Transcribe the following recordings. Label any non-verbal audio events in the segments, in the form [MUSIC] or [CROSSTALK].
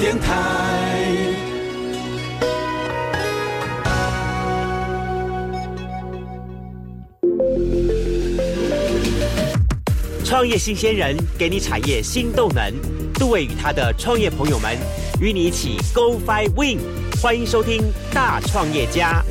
电台。创业新鲜人给你产业新动能，杜伟与他的创业朋友们与你一起 Go Fly Win，欢迎收听大创业家。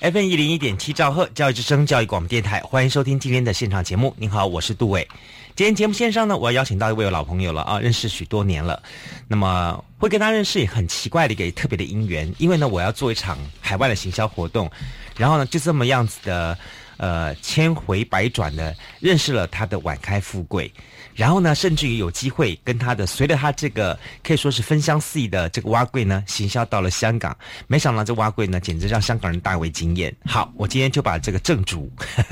FM 一零一点七兆赫教育之声教育广播电台，欢迎收听今天的现场节目。您好，我是杜伟。今天节目线上呢，我要邀请到一位老朋友了啊，认识许多年了。那么会跟他认识也很奇怪的一个特别的因缘，因为呢，我要做一场海外的行销活动，然后呢，就这么样子的。呃，千回百转的认识了他的晚开富贵，然后呢，甚至于有机会跟他的随着他这个可以说是分香四溢的这个蛙柜呢，行销到了香港。没想到这蛙柜呢，简直让香港人大为惊艳。好，我今天就把这个正主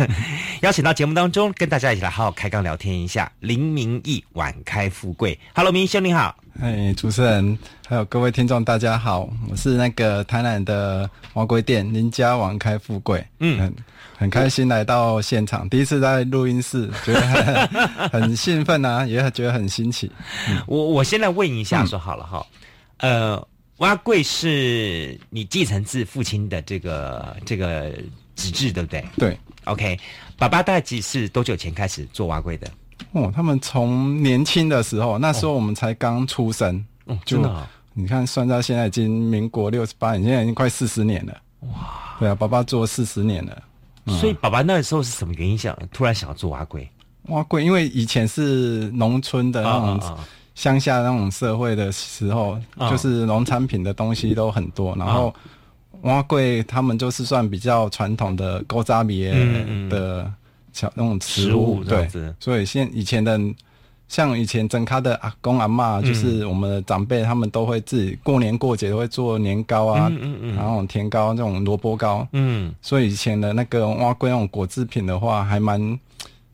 [LAUGHS] 邀请到节目当中，跟大家一起来好好开杠聊天一下。林明义晚开富贵，Hello，明兄你好。哎，主持人还有各位听众，大家好，我是那个台南的蛙龟店林家晚开富贵。嗯。很开心来到现场，第一次在录音室，觉得很很兴奋啊，也觉得很新奇。[LAUGHS] 我我现在问一下，说好了哈，呃，蛙贵是你继承自父亲的这个这个纸质，对不对？对。OK，爸爸大概几是多久前开始做蛙贵的？哦，他们从年轻的时候，那时候我们才刚出生，哦，真的。你看，算到现在已经民国六十八年，现在已经快四十年了。哇！对啊，爸爸做四十年了。所以，爸爸那时候是什么原因想突然想要做蛙柜？蛙柜，因为以前是农村的那种乡下那种社会的时候，就是农产品的东西都很多，然后蛙柜他们就是算比较传统的勾扎米的小那种食物，对，所以现以前的。像以前整咖的阿公阿妈，就是我们的长辈，他们都会自己过年过节都会做年糕啊，然后甜糕这种萝卜糕。嗯，所以以前的那个蛙龟那种果制品的话，还蛮。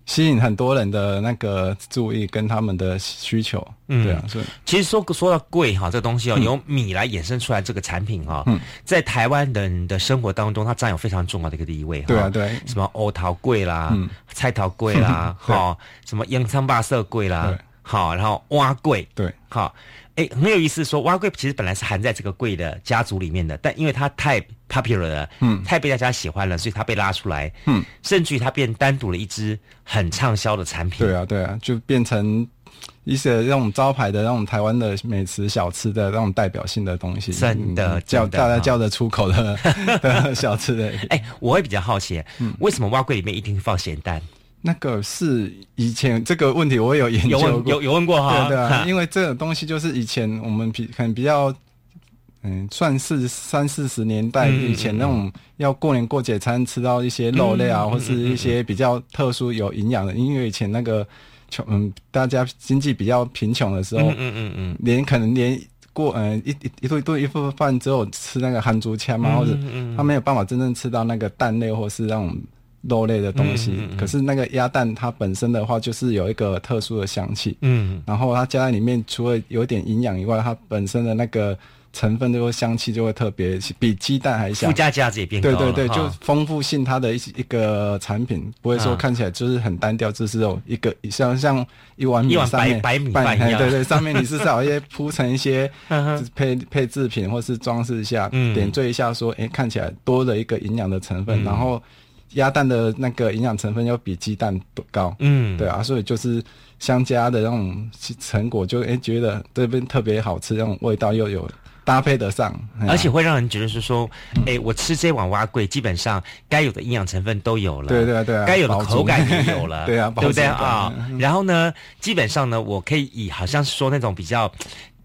吸引很多人的那个注意跟他们的需求，嗯，对啊，所以。其实说说到贵哈，这个东西哦，由米来衍生出来这个产品哈，在台湾人的生活当中，它占有非常重要的一个地位。对啊，对，什么欧桃贵啦，嗯。菜桃贵啦，[LAUGHS] 哈，什么洋葱巴色贵啦，好，然后蛙贵，对，好。哎，很有意思。说蛙贵其实本来是含在这个贵的家族里面的，但因为它太 popular 了，嗯，太被大家喜欢了，所以它被拉出来，嗯，甚至于它变单独了一支很畅销的产品。对啊，对啊，就变成一些那种招牌的那种台湾的美食小吃的那种代表性的东西，真的叫大家叫得出口的 [LAUGHS] 的小吃的。哎，我会比较好奇，为什么蛙柜里面一定放咸蛋？那个是以前这个问题，我有研究过，有有问过哈。对啊，因为这种东西就是以前我们比可能比较，嗯，算是三四十年代以前那种要过年过节才能吃到一些肉类啊，或是一些比较特殊有营养的。因为以前那个穷，嗯，大家经济比较贫穷的时候，嗯嗯嗯，连可能连过嗯一一一顿一顿一份饭只有吃那个汉猪签嘛，或者他没有办法真正吃到那个蛋类或是那种。肉类的东西，可是那个鸭蛋它本身的话，就是有一个特殊的香气。嗯，然后它加在里面，除了有点营养以外，它本身的那个成分，就会香气就会特别比鸡蛋还香。附加价值也变高对对对，就丰富性它的一一个产品，不会说看起来就是很单调，就是有一个像像一碗米上面白米饭一样。对对，上面你是少一些 [LAUGHS] 铺成一些配配制品，或是装饰一下，点缀一下，说哎，看起来多了一个营养的成分，然后。鸭蛋的那个营养成分要比鸡蛋高，嗯，对啊，所以就是相加的那种成果，就哎觉得这边特别好吃，那种味道又有搭配得上，而且会让人觉得是说，哎，我吃这碗蛙桂，基本上该有的营养成分都有了，对对对，该有的口感也有了，[LAUGHS] 对啊，对不对？啊？然后呢，基本上呢，我可以以好像是说那种比较。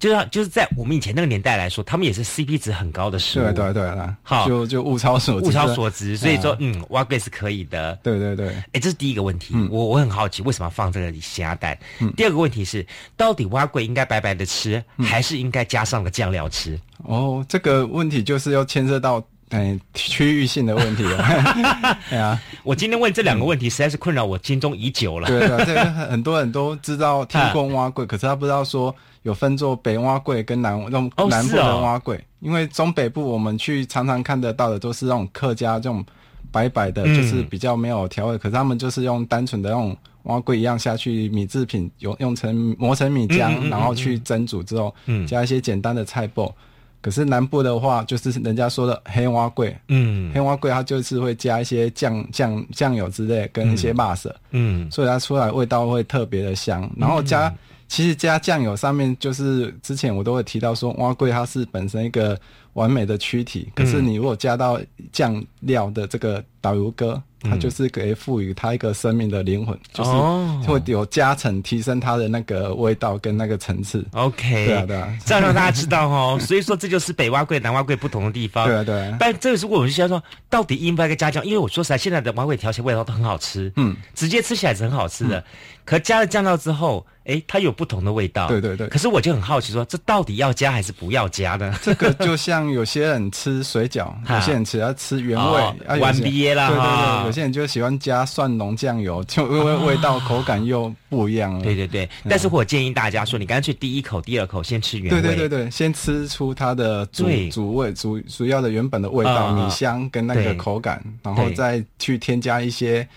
就是就是在我们以前那个年代来说，他们也是 CP 值很高的食物。对对对啦，好，就就物超所物超所值，所以说嗯，蛙贵是可以的。对对对，哎，这是第一个问题，我我很好奇为什么要放这个虾蛋。第二个问题是，到底蛙贵应该白白的吃，还是应该加上个酱料吃？哦，这个问题就是要牵涉到。哎，区域性的问题了。[LAUGHS] 对啊，我今天问这两个问题，实在是困扰我心中已久了。对对，这个很多人都知道 [LAUGHS] 听过蛙贵，可是他不知道说有分作北蛙柜跟南那种南部的蛙贵。因为中北部我们去常常看得到的都是那种客家这种白白的，就是比较没有调味，可是他们就是用单纯的那种蛙柜一样下去米制品，用用成磨成米浆，嗯嗯嗯然后去蒸煮之后，嗯。加一些简单的菜脯。可是南部的话，就是人家说的黑蛙桂，嗯。黑蛙桂它就是会加一些酱酱酱油之类，跟一些辣色，嗯。所以它出来味道会特别的香。然后加，其实加酱油上面，就是之前我都会提到说，蛙桂它是本身一个完美的躯体，可是你如果加到酱料的这个导游哥，它就是可以赋予它一个生命的灵魂，就是哦会有加成，提升它的那个味道跟那个层次。，OK，对啊，对啊，这样让大家知道哦。所以说这就是北蛙桂、南蛙桂不同的地方。对啊，对啊。但这个是我们需要说，到底应不应该加酱？因为我说实在，现在的蛙桂调起来味道都很好吃，嗯，直接吃起来是很好吃的。可加了酱料之后，诶，它有不同的味道。对对对可是我就很好奇说，这到底要加还是不要加呢？这个就像有些人吃水饺，[LAUGHS] 有些人只要吃原味完毕啦对对对，有些人就喜欢加蒜蓉酱油，就因为味道口感又不一样了。对对对，但是我建议大家说，你干脆第一口、第二口先吃原味。对对对对，先吃出它的主主味、主主要的原本的味道、啊米香跟那个口感，然后再去添加一些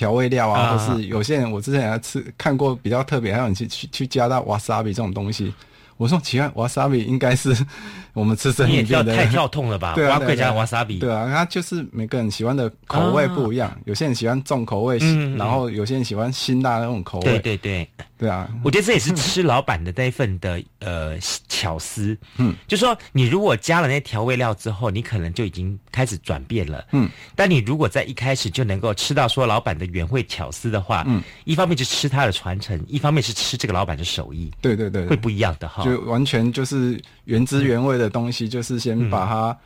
调味料啊，啊或是有些人我之前还吃看过比较特别，还有人去去去加到 wasabi 这种东西。我说奇怪，wasabi 应该是 [LAUGHS] 我们吃生鱼片的太跳痛了吧？[LAUGHS] 对啊，蛙桂加 wasabi。对啊，它就是每个人喜欢的口味不一样，有些人喜欢重口味，然后有些人喜欢辛辣的那种口味。对对对，对啊，我觉得这也是吃老板的那一份的呃巧思。嗯，就说你如果加了那些调味料之后，你可能就已经开始转变了。嗯，但你如果在一开始就能够吃到说老板的原味巧思的话，嗯，一方面是吃他的传承，一方面是吃这个老板的手艺，对对对，会不一样的哈。就完全就是原汁原味的东西，就是先把它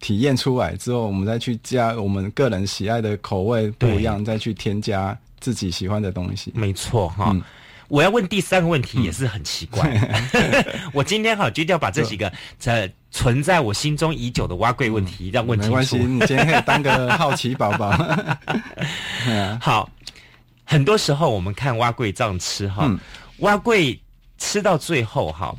体验出来之后，我们再去加我们个人喜爱的口味不一样，再去添加自己喜欢的东西。没错哈。嗯我要问第三个问题也是很奇怪，[LAUGHS] [LAUGHS] 我今天哈决定要把这几个 [LAUGHS] 呃存在我心中已久的蛙桂问题让问清楚没关系，。你今天可以当个好奇宝宝。好，很多时候我们看蛙桂这样吃哈，嗯蛙桂吃到最后哈，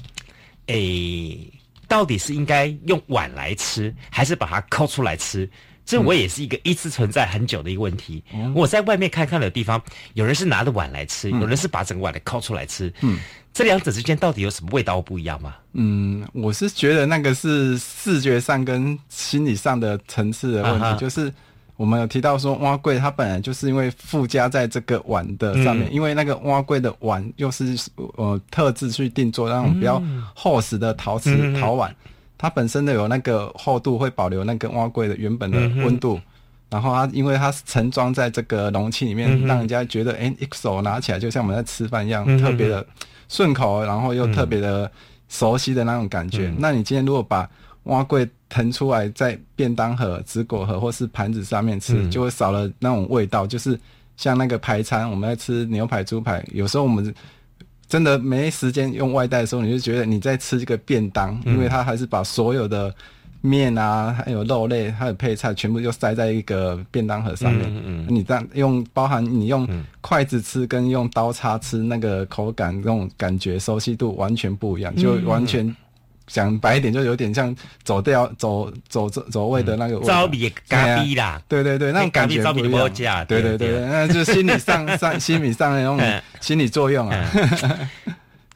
诶，到底是应该用碗来吃，还是把它抠出来吃？这我也是一个一直存在很久的一个问题。我在外面看看的地方，有人是拿着碗来吃，有人是把整个碗来抠出来吃。嗯，这两者之间到底有什么味道不一样吗？嗯，我是觉得那个是视觉上跟心理上的层次的问题，啊就是我们有提到说蛙柜它本来就是因为附加在这个碗的上面，嗯。因为那个蛙柜的碗又是呃特制去定做那种比较厚实的陶瓷、嗯。陶碗，它本身的有那个厚度会保留那个蛙柜的原本的温度。然后它因为它是盛装在这个容器里面，嗯让人家觉得，哎，一手拿起来就像我们在吃饭一样，嗯特别的顺口，然后又特别的熟悉的那种感觉。那你今天如果把蛙柜腾出来在便当盒、纸果盒或是盘子上面吃，就会少了那种味道。就是像那个排餐，我们在吃牛排、猪排，有时候我们真的没时间用外带的时候，你就觉得你在吃这个便当，因为它还是把所有的面啊，还有肉类，还有配菜，全部就塞在一个便当盒上面。嗯你这样用，包含你用筷子吃跟用刀叉吃，那个口感、那种感觉、熟悉度完全不一样，就完全讲白一点，就有点像走掉、走走走走位的那个味道糟米咖喱啦，对对对，那种感觉不一样。对对对那就是心理上 [LAUGHS] 上心理上的那种嗯。心理作用啊。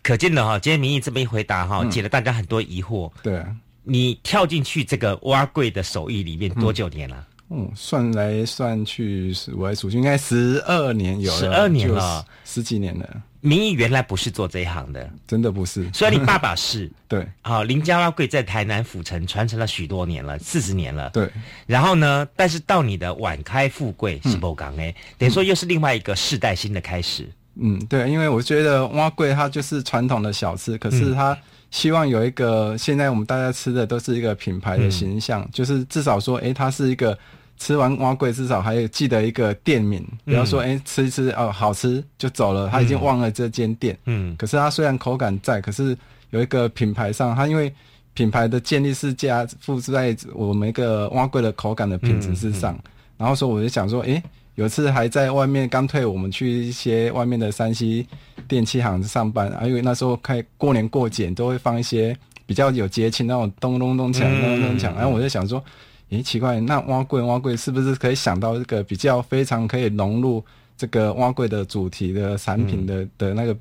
可见的哈，今天明义这么一回答哈，解了大家很多疑惑。对。啊，你跳进去这个挖柜的手艺里面多久年了？嗯，算来算去，我来数去，应该十二年有了，12年了。十，十几年了，明义原来不是做这一行的，真的不是。虽然你爸爸是。[LAUGHS] 对好，林家蛙柜在台南府城传承了许多年了，四十年了。对，然后呢，但是到你的晚开富贵是不港哎，等于说又是另外一个世代新的开始。嗯，对，因为我觉得蛙贵它就是传统的小吃，可是它希望有一个现在我们大家吃的都是一个品牌的形象，就是至少说，诶，它是一个吃完蛙桂至少还有记得一个店名，比方说诶吃一吃哦好吃就走了，他已经忘了这间店。嗯可是它虽然口感在，可是有一个品牌上，它因为品牌的建立是加附在我们一个蛙桂的口感的品质之上。然后说我就想说，诶，有一次还在外面刚退，我们去一些外面的山西电器行上班，啊，因为那时候开过年过节都会放一些比较有节庆那种咚咚咚锵咚咚咚锵，然后我就想说。诶，奇怪，那挖柜挖柜是不是可以想到一个比较非常可以融入这个挖柜的主题的产品的的那个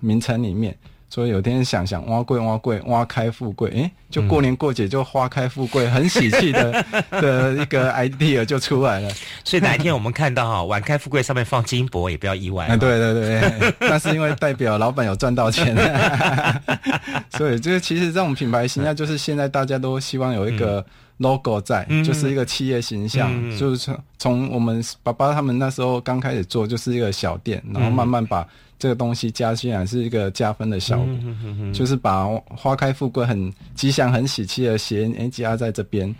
名称里面。所以有天想想挖柜挖柜挖开富贵，诶，就过年过节就花开富贵，很喜气的 [LAUGHS] 的一个 idea 就出来了。所以哪一天我们看到哈晚开富贵上面放金箔，也不要意外。对对对，[LAUGHS] 那是因为代表老板有赚到钱。[LAUGHS] 所以这个其实这种品牌形象，就是现在大家都希望有一个 logo 在，就是一个企业形象，就是从从我们爸爸他们那时候刚开始做，就是一个小店，然后慢慢把。这个东西加进来是一个加分的效果，就是把花开富贵、很吉祥、很喜气的谐音加在这边。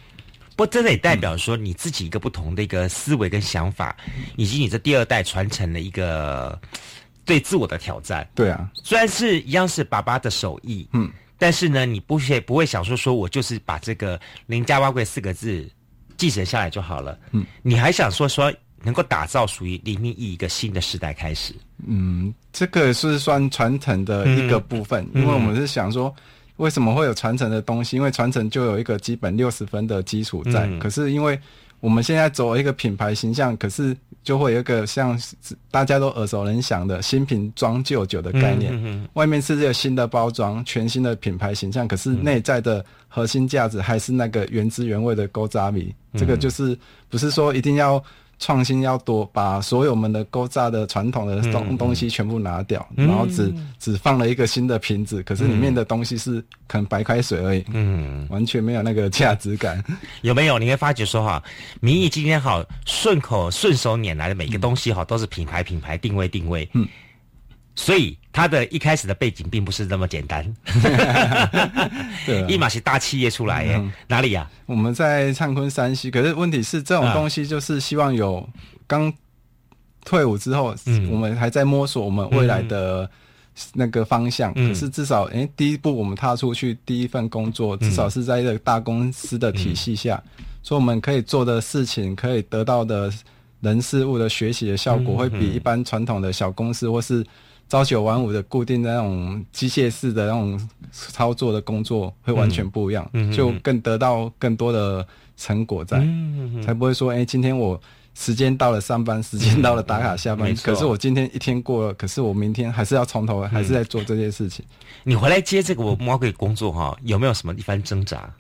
不，这也代表说你自己一个不同的一个思维跟想法，以及你这第二代传承的一个对自我的挑战。对啊，虽然是一样是爸爸的手艺，嗯，但是呢，你不会不会想说说我就是把这个“林家挖贵”四个字继承下来就好了，嗯，你还想说说。能够打造属于李明义一个新的时代开始。嗯，这个是算传承的一个部分，因为我们是想说，为什么会有传承的东西？因为传承就有一个基本六十分的基础在。可是因为我们现在走一个品牌形象，可是就会有一个像大家都耳熟能详的新瓶装旧酒的概念。外面是这个新的包装，全新的品牌形象，可是内在的核心价值还是那个原汁原味的勾扎米。这个就是不是说一定要。创新要多，把所有我们的勾扎的传统的东东西全部拿掉，然后只只放了一个新的瓶子，可是里面的东西是可能白开水而已，嗯，完全没有那个价值感。有没有？你会发觉说哈，民意今天好顺口顺手拈来的每个东西哈，都是品牌品牌定位定位，嗯。所以，他的一开始的背景并不是那么简单。[LAUGHS] 一马是大企业出来耶，哪里呀？我们在灿坤山西，可是问题是，这种东西就是希望有刚退伍之后，我们还在摸索我们未来的那个方向。可是至少，哎，第一步我们踏出去，第一份工作至少是在一个大公司的体系下，所以我们可以做的事情，可以得到的人事物的学习的效果，会比一般传统的小公司或是。朝九晚五的固定的那种机械式的那种操作的工作会完全不一样，就更得到更多的成果在，才不会说哎，今天我时间到了上班，时间到了打卡下班，可是我今天一天过了，可是我明天还是要从头，还是在做这些事情。你回来接这个我魔鬼工作哈，有没有什么一番挣扎？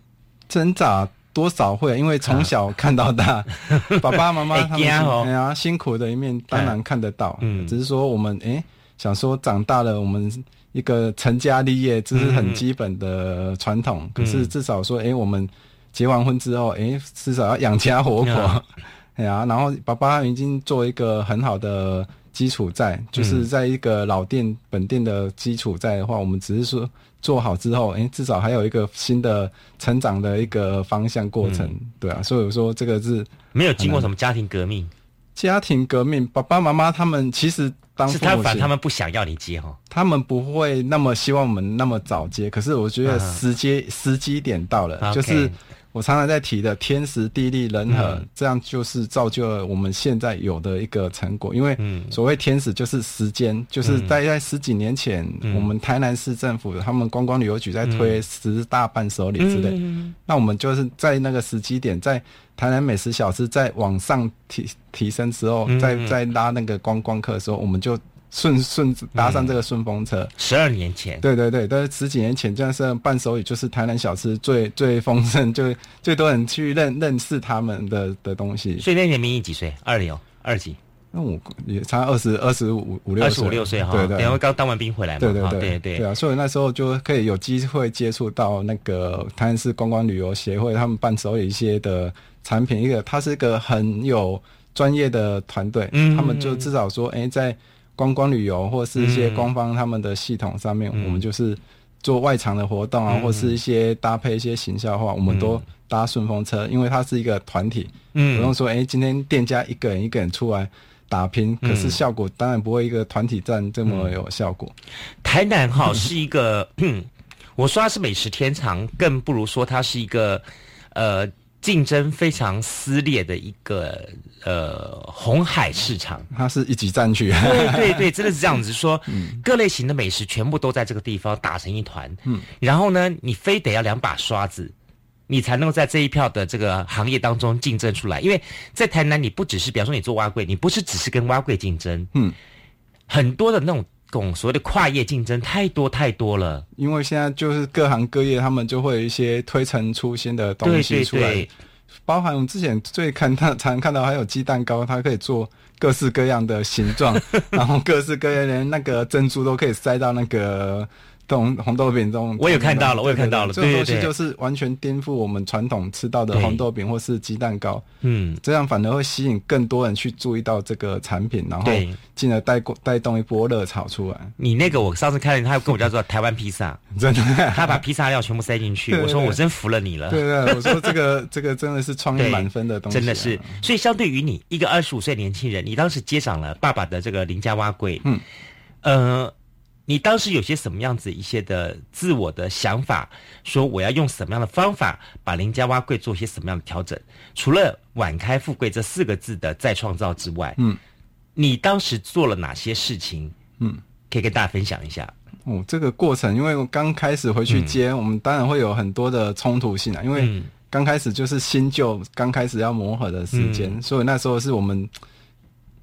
挣扎多少会，因为从小看到大，[LAUGHS] 爸爸妈妈他们哎呀辛苦的一面当然看得到，嗯，只是说我们哎。想说长大了，我们一个成家立业，这是很基本的传统。可是至少说，哎，我们结完婚之后，哎，至少要养家活口，[LAUGHS] 哎呀，然后爸爸已经做一个很好的基础在，就是在一个老店本店的基础在的话，我们只是说做好之后，哎，至少还有一个新的成长的一个方向过程，对啊。所以我说，这个是没有经过什么家庭革命。家庭革命，爸爸妈妈他们其实。是他反他们不想要你接哈，他们不会那么希望我们那么早接，可是我觉得时机时机点到了，就是我常常在提的天时地利人和，这样就是造就了我们现在有的一个成果。因为所谓天时就是时间，就是在在十几年前，我们台南市政府他们观光旅游局在推十大伴手礼之类，那我们就是在那个时机点在。台南美食小吃在往上提提升之后，在在拉那个观光客的时候，我们就顺顺搭上这个顺风车。十二年前，对对对，但是十几年前，这样是伴手礼就是台南小吃最 [LAUGHS] 最丰盛，就最多人去认认识他们的的东西。所以那年明义几岁？二零。二几？那我也差二十二十五五六二十五六岁哈，对对，然后刚当完兵回来嘛，对对对。对对，对啊，所以那时候就可以有机会接触到那个台南市观光旅游协会他们伴手礼一些的产品，一个它是一个很有专业的团队，他们就至少说，哎，在观光旅游或是一些官方他们的系统上面，我们就是做外场的活动啊，或是一些搭配一些形象的话，我们都搭顺风车，因为它是一个团体，嗯，不用说，哎，今天店家一个人一个人出来。打拼，可是效果当然不会一个团体战这么有效果。台南哈是一个，[CLEARS THROAT] 我说它是美食天堂，更不如说它是一个呃竞争非常撕裂的一个呃红海市场。它是一级战区，对对对，真的是这样子说。[LAUGHS] 各类型的美食全部都在这个地方打成一团。嗯，然后呢，你非得要两把刷子。你才能够在这一票的这个行业当中竞争出来。因为在台南，你不只是，比方说你做蛙柜，你不是只是跟蛙柜竞争，嗯，很多的那种种所谓的跨业竞争太多太多了。因为现在就是各行各业，他们就会有一些推陈出新的东西出来，对，包含我们之前最看到常看到还有鸡蛋糕，它可以做各式各样的形状，[LAUGHS] 然后各式各样连那个珍珠都可以塞到那个红红豆饼这种。我有看到了我有看到了这个东西就是完全颠覆我们传统吃到的对。红豆饼或是鸡蛋糕，嗯，这样反而会吸引更多人去注意到这个产品，然后对。进而带过带动一波热潮出来。你那个我上次看了，他跟我叫做 [LAUGHS] 台湾披萨，真的，他把披萨料全部塞进去，我说我真服了你了。对对，我说这个 [LAUGHS] 这个真的是创意对满分的东西啊、真的是，所以相对于你一个二十五岁年轻人，你当时接掌了爸爸的这个林家蛙柜，嗯，呃，你当时有些什么样子一些的自我的想法，说我要用什么样的方法把林家蛙柜做些什么样的调整？除了“晚开富贵”这四个字的再创造之外，嗯，你当时做了哪些事情？嗯。可以跟大家分享一下。哦，这个过程，因为我刚开始回去接，我们当然会有很多的冲突性啊，因为嗯刚开始就是新旧刚开始要磨合的时间，嗯所以那时候是我们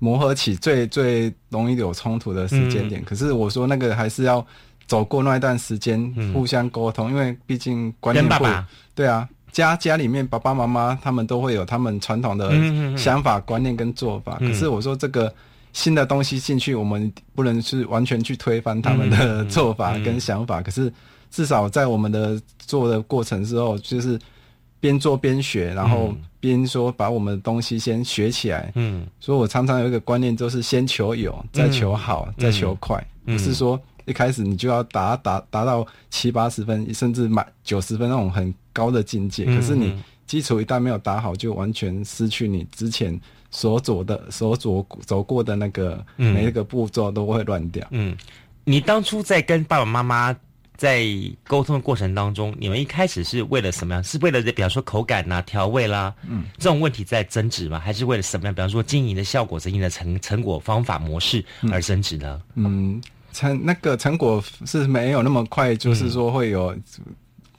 磨合起最最容易有冲突的时间点。可是我说那个还是要走过那一段时间，嗯互相沟通，因为毕竟观念不跟爸爸，对啊，家家里面爸爸妈妈他们都会有他们传统的想法、观念跟做法。嗯可是我说这个新的东西进去，我们不能是完全去推翻他们的做法跟想法。可是至少在我们的做的过程之后，就是边做边学，然后边说把我们的东西先学起来。嗯。所以我常常有一个观念，就是先求有，再求好，再求快，嗯。不是说一开始你就要达达达到七八十分，甚至满九十分那种很高的境界。嗯可是你基础一旦没有打好，就完全失去你之前所走的、所走走过的那个嗯。每一个步骤都会乱掉。嗯，你当初在跟爸爸妈妈在沟通的过程当中，你们一开始是为了什么样？是为了比方说口感呐、调味啦，嗯，这种问题在争执吗？还是为了什么样？比方说经营的效果、经营的成成果、方法、模式而争执呢？嗯，成那个成果是没有那么快，就是说会有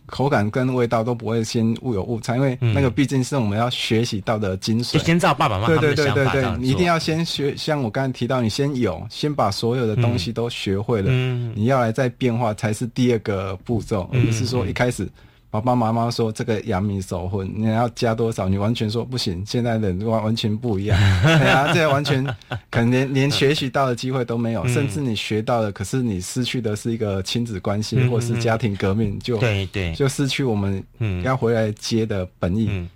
口感跟味道都不会先误有误差，因为那个毕竟是我们要学习到的精髓。就。先照爸爸妈妈对对对对对你一定要先学，像我刚才提到，你先有，先把所有的东西都学会了，嗯。你要来再变化才是第二个步骤，而不是说一开始爸爸妈妈说这个阳明手混，你要加多少，你完全说不行，现在的人完完全不一样，[LAUGHS] 对啊，这完全可能连连学习到的机会都没有，嗯。甚至你学到了，可是你失去的是一个亲子关系、嗯或是家庭革命，就对对，就失去我们嗯。要回来接的本意。嗯。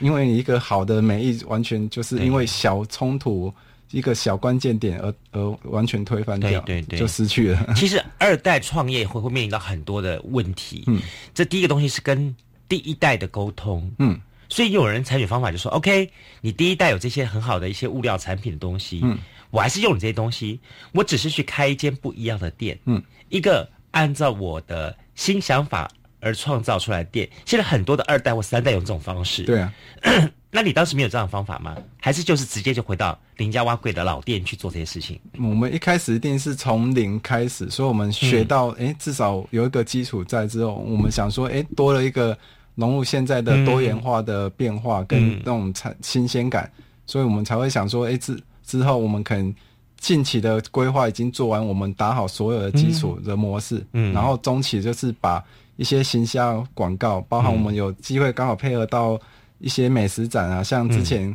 因为你一个好的美意，完全就是因为小冲突一个小关键点而而完全推翻掉，对对对就失去了。[LAUGHS] 其实二代创业会会面临到很多的问题。嗯，这第一个东西是跟第一代的沟通。嗯，所以有人采取方法就说：“OK，你第一代有这些很好的一些物料产品的东西，嗯，我还是用你这些东西，我只是去开一间不一样的店，嗯，一个按照我的新想法而创造出来的店。现在很多的二代或三代用这种方式，对啊，[COUGHS] 那你当时没有这样的方法吗？还是就是直接就回到林家蛙贵的老店去做这些事情？我们一开始一定是从零开始，所以我们学到，嗯。哎、至少有一个基础在之后，我们想说，哎、多了一个融入现在的多元化的变化跟嗯。那种产新鲜感，所以我们才会想说，哎、之之后我们可能近期的规划已经做完，我们打好所有的基础的模式，嗯。然后中期就是把一些行销广告，包含我们有机会刚好配合到一些美食展啊，像之前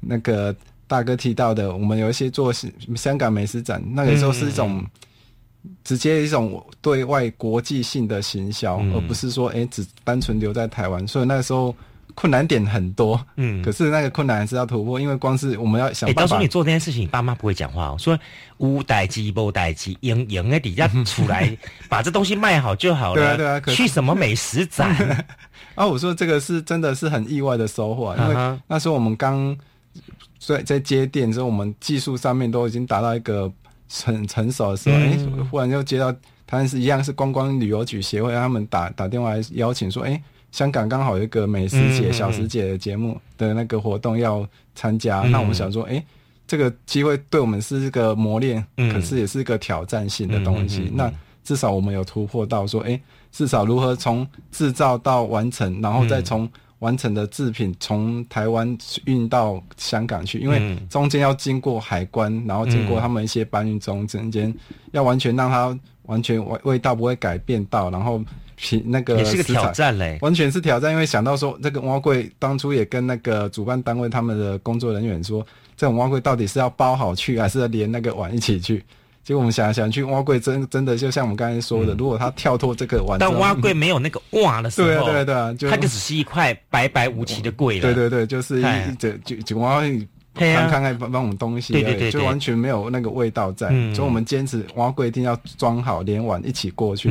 那个大哥提到的，我们有一些做香港美食展，那个时候是一种直接一种对外国际性的行销，嗯而不是说哎、诶只单纯留在台湾，所以那个时候困难点很多，嗯可是那个困难还是要突破，因为光是我们要想哎，办法当初你。做这件事情，你爸妈不会讲话哦，说无代机无代机，赢赢的底下出来，[LAUGHS] 把这东西卖好就好了。对啊对啊可去什么美食展？[LAUGHS] [LAUGHS] 啊，我说这个是真的是很意外的收获啊，因为那时候我们刚在在接电之后，我们技术上面都已经达到一个很成熟的时候，哎、嗯忽然又接到他们是一样是观光旅游局协会，他们打打电话来邀请说，哎、香港刚好有一个美食节、小食节的节目的那个活动要参加，嗯。那我们想说，哎、这个机会对我们是一个磨练，嗯。可是也是一个挑战性的东西。那至少我们有突破到说，哎、至少如何从制造到完成，然后再从完成的制品从台湾运到香港去，因为中间要经过海关，然后经过他们一些搬运中中间，要完全让它完全味味道不会改变到，然后品那个也是个挑战嘞，完全是挑战。因为想到说这个蛙柜，当初也跟那个主办单位他们的工作人员说，这种蛙柜到底是要包好去，还是连那个碗一起去？结果我们想想去挖柜，真真的就像我们刚才说的，如果他跳脱这个碗，但挖柜没有那个哇的时候，对对对，就它就只是一块白白无奇的柜了。对对对，就是一就就就挖看看看帮帮我们东西，对对对，就完全没有那个味道在。所以我们坚持挖柜一定要装好，连碗一起过去。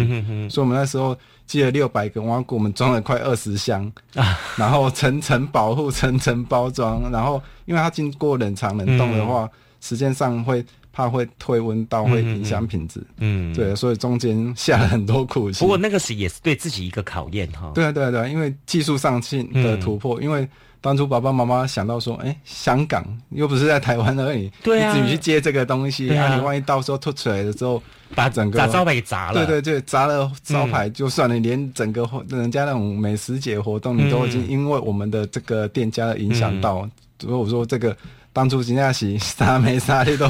所以我们那时候寄了六百个挖柜，我们装了快二十箱啊，[LAUGHS] 然后层层保护，层层包装，然后因为它经过冷藏冷冻的话，时间上会。怕会退温到会影响品质，嗯，对，所以中间下了很多苦心。不过那个是也是对自己一个考验哈。对啊，对啊，对啊，因为技术上性的突破，因为当初爸爸妈妈想到说，哎，香港又不是在台湾而已，对啊，你自己去接这个东西，啊，你万一到时候吐出来了之后，把整个把招牌给砸了，对对对，砸了招牌就算了，连整个人家那种美食节活动，你都已经因为我们的这个店家的影响到，所以我说这个。当初金亚喜啥没啥的都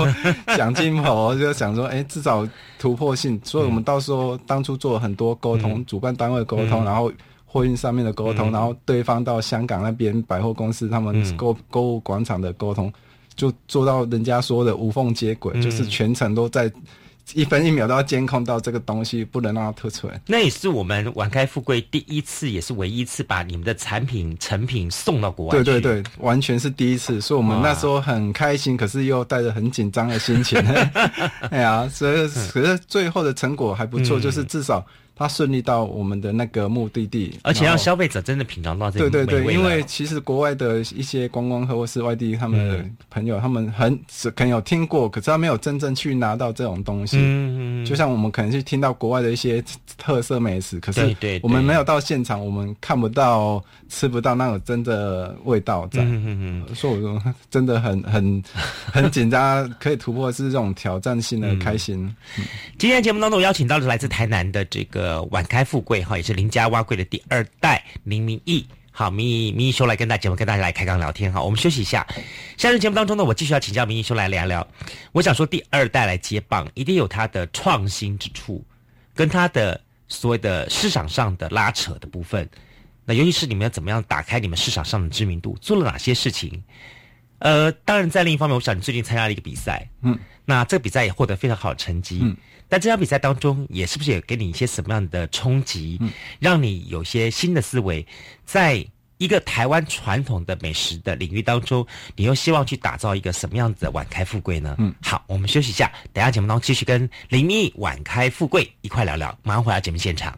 想尽头，就想说，哎，至少突破性。所以我们到时候当初做了很多沟通，主办单位沟通，然后货运上面的沟通，然后对方到香港那边百货公司他们购购物广场的沟通，就做到人家说的无缝接轨，就是全程都在。一分一秒都要监控到这个东西，不能让它吐出来。那也是我们晚开富贵第一次，也是唯一一次把你们的产品成品送到国外。对对对，完全是第一次，所以我们那时候很开心，可是又带着很紧张的心情。[LAUGHS] 哎呀，所以可是最后的成果还不错，就是至少。他顺利到我们的那个目的地，而且让消费者真的品尝到这个对对对，因为其实国外的一些观光客或是外地他们的朋友，他们很可能有听过，可是他没有真正去拿到这种东西。嗯嗯。就像我们可能去听到国外的一些特色美食，可是我们没有到现场，我们看不到、吃不到那种真的味道在。嗯嗯嗯。所以我说 [LAUGHS] 真的很很很紧张，可以突破是这种挑战性的开心。今天节目当中，我邀请到的是来自台南的这个。呃，晚开富贵哈，也是林家挖贵的第二代林明义。好，明义明义兄来跟大家节目跟大家来开刚聊天哈。我们休息一下，下次节目当中呢，我继续要请教明义兄来聊聊。我想说，第二代来接棒，一定有他的创新之处，跟他的所谓的市场上的拉扯的部分。那尤其是你们要怎么样打开你们市场上的知名度，做了哪些事情？呃，当然在另一方面，我想你最近参加了一个比赛，嗯，那这个比赛也获得非常好的成绩，嗯。但这场比赛当中，也是不是也给你一些什么样的冲击，让你有些新的思维，在一个台湾传统的美食的领域当中，你又希望去打造一个什么样子的晚开富贵呢？嗯，好，我们休息一下，等下节目当中继续跟林毅晚开富贵一块聊聊，马上回到节目现场。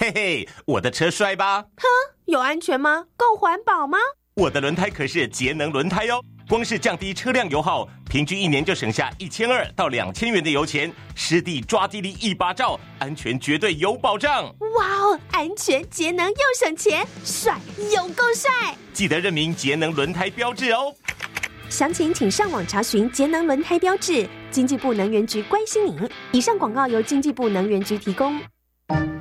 嘿嘿，我的车帅吧？哼，有安全吗？够环保吗？我的轮胎可是节能轮胎哦，光是降低车辆油耗，平均一年就省下一千二到两千元的油钱，湿地抓地力一把照，安全绝对有保障。哇哦，安全节能又省钱，帅有够帅！记得认明节能轮胎标志哦。详情请上网查询节能轮胎标志。经济部能源局关心您。以上广告由经济部能源局提供。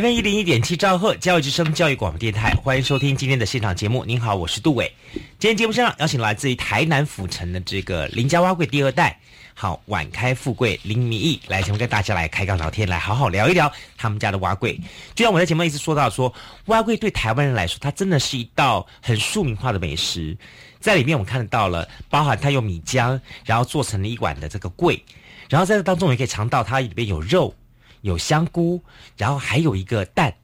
FM 一零一点七兆赫教育之声教育广播电台，欢迎收听今天的现场节目。您好，我是杜伟。今天节目上邀请来自于台南府城的这个林家蛙柜第二代，好晚开富贵林明义来节目跟大家来开杠聊天，来好好聊一聊他们家的蛙柜。就像我在节目一直说到，说蛙柜对台湾人来说，它真的是一道很庶民化的美食。在里面我们看得到了，包含它用米浆，然后做成了一碗的这个贵，然后在这当中也可以尝到它里边有肉。有香菇，然后还有一个蛋，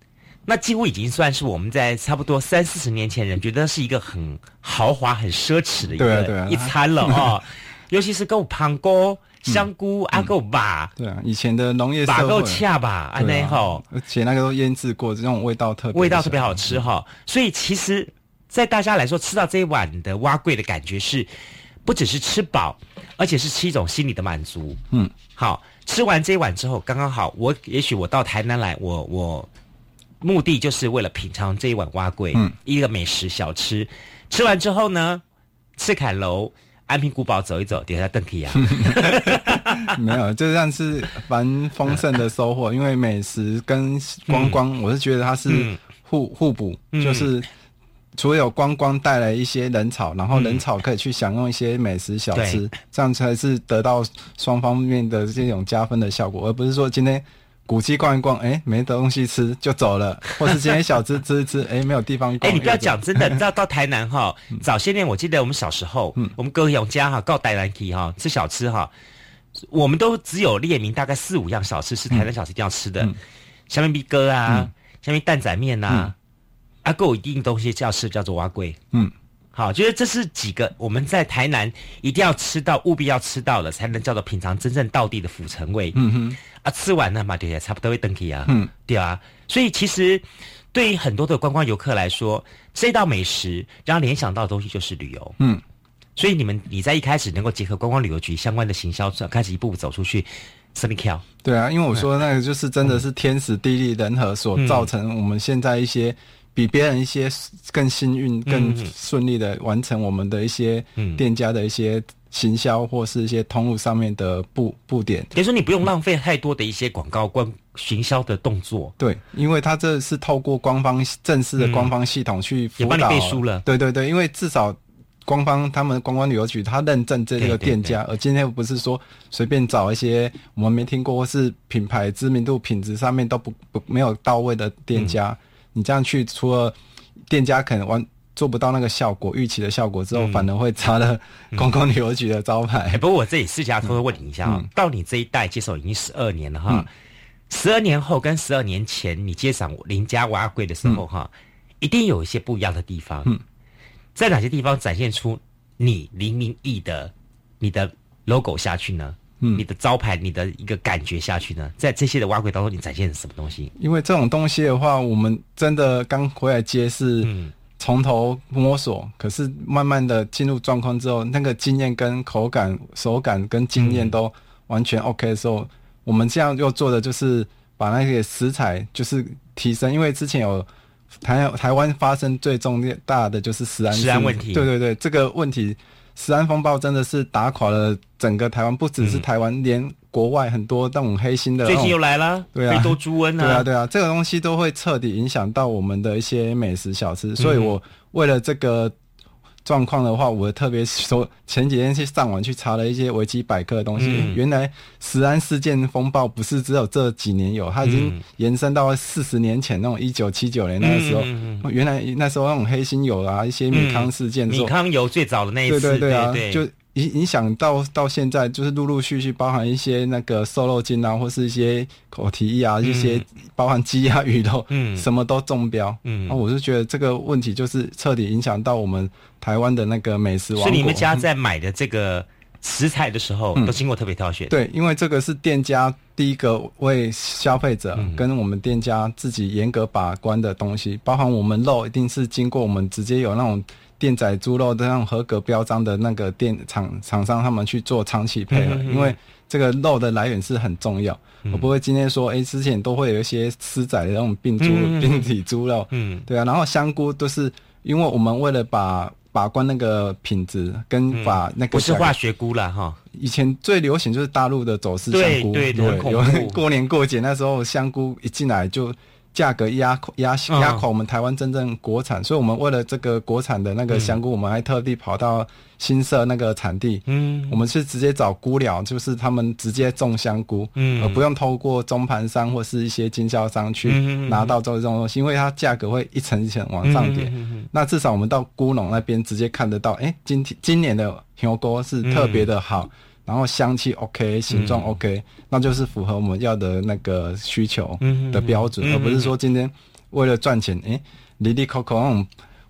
那几乎已经算是我们在差不多三四十年前人觉得是一个很豪华、很奢侈的一个一餐了啊！[LAUGHS] 尤其是够胖锅、香菇啊，够吧？对啊，以前的农业把够恰吧，安内吼，而且那个都腌制过，这种味道特味道特别好吃哈。所以其实，在大家来说，吃到这一碗的蛙桂的感觉是，不只是吃饱，而且是吃一种心理的满足。嗯，好。吃完这一碗之后，刚刚好。我也许我到台南来，我我目的就是为了品尝这一碗蛙桂，嗯，一个美食小吃。吃完之后呢，赤坎楼、安平古堡走一走，点下邓皮啊。[LAUGHS] 没有，就算是蛮丰盛的收获。因为美食跟观光，我是觉得它是互互补，就是。除了有观光带来一些人潮，然后人潮可以去享用一些美食小吃，这样才是得到双方面的这种加分的效果，而不是说今天古迹逛一逛，哎，没东西吃就走了，[LAUGHS] 或是今天小吃吃一吃，哎，没有地方逛。哎，你不要讲真的，你知道到台南哈，[LAUGHS] 早些年我记得我们小时候，嗯。我们哥永家哈，告台南去哈吃小吃哈，我们都只有列明大概四五样小吃是台南小吃一定要吃的，下面米哥啊，下面蛋仔面呐。阿够一定东西叫吃，叫做蛙龟。嗯，好，就是这是几个我们在台南一定要吃到，务必要吃到的，才能叫做品尝真正道地的府城味。嗯哼，啊，吃完了嘛，对，差不多会登起啊。嗯，对啊，所以其实对于很多的观光游客来说，这道美食让联想到的东西就是旅游。嗯，所以你们你在一开始能够结合观光旅游局相关的行销，开始一步步走出去 e c a l 对啊，因为我说那个就是真的是天时地利人和所造成我们现在一些比别人一些更幸运、更顺利的完成我们的一些店家的一些行销或是一些通路上面的布布点。等于说你不用浪费太多的一些广告关行销的动作。对，因为它这是透过官方正式的官方系统去辅导，背书了。对对对，因为至少。官方他们观光旅游局，他认证这个店家，而今天不是说随便找一些我们没听过或是品牌知名度、品质上面都不不没有到位的店家，你这样去，除了店家可能完做不到那个效果、预期的效果之后，反而会砸了观光旅游局的招牌。不过我这里私下偷偷问你一下啊，到你这一代接手已经十二年了哈，十二年后跟十二年前你接掌林家瓦柜的时候哈，一定有一些不一样的地方。在哪些地方展现出你林明义的你的 logo 下去呢？嗯，你的招牌、你的一个感觉下去呢？在这些的挖柜当中，你展现什么东西？因为这种东西的话，我们真的刚回来接是从头摸索，可是慢慢的进入状况之后，那个经验跟口感、手感跟经验都完全 OK 的时候，我们这样又做的就是把那些食材就是提升，因为之前有。台台湾发生最重大的就是食安食安问题，对对对，这个问题食安风暴真的是打垮了整个台湾，不只是台湾，连国外很多那种黑心的，最近又来了，对啊，非洲猪瘟啊，对啊对啊，这个东西都会彻底影响到我们的一些美食小吃，所以我为了这个。状况的话，我特别说前几天去上网去查了一些维基百科的东西。原来食安事件风暴不是只有这几年有，它已经延伸到四十年前那种一九七九年那个时候。原来那时候那种黑心油啊，一些米糠事件，米糠油最早的那一次，对对对啊，就。影影响到到现在，就是陆陆续续包含一些那个瘦肉精啊，或是一些口蹄疫啊，一些包含鸡鸭鱼肉，嗯，什么都中标，嗯，那我是觉得这个问题就是彻底影响到我们台湾的那个美食王国。所以你们家在买的这个 [LAUGHS] 食材的时候，都经过特别挑选。对，因为这个是店家第一个为消费者跟我们店家自己严格把关的东西，包含我们肉一定是经过我们直接有那种。店仔猪肉的那种合格标章的那个店厂厂商，他们去做长期配合，因为这个肉的来源是很重要。我不会今天说，哎，之前都会有一些私宰的那种病猪、病体猪肉，嗯，对啊。然后香菇都是，因为我们为了把把关那个品质，跟把那个不是化学菇了哈。以前最流行就是大陆的走私香菇，对对，有 [LAUGHS] 过年过节那时候香菇一进来就。价格压压压垮我们台湾真正国产，所以我们为了这个国产的那个香菇，我们还特地跑到新社那个产地，嗯，我们是直接找菇寮，就是他们直接种香菇，嗯，而不用透过中盘商或是一些经销商去拿到这种东西，因为它价格会一层一层往上叠。那至少我们到菇农那边直接看得到，哎，今天今年的牛锅是特别的好。然后香气 OK，形状 OK，那就是符合我们要的那个需求的标准，而不是说今天为了赚钱，哎，里里口口那种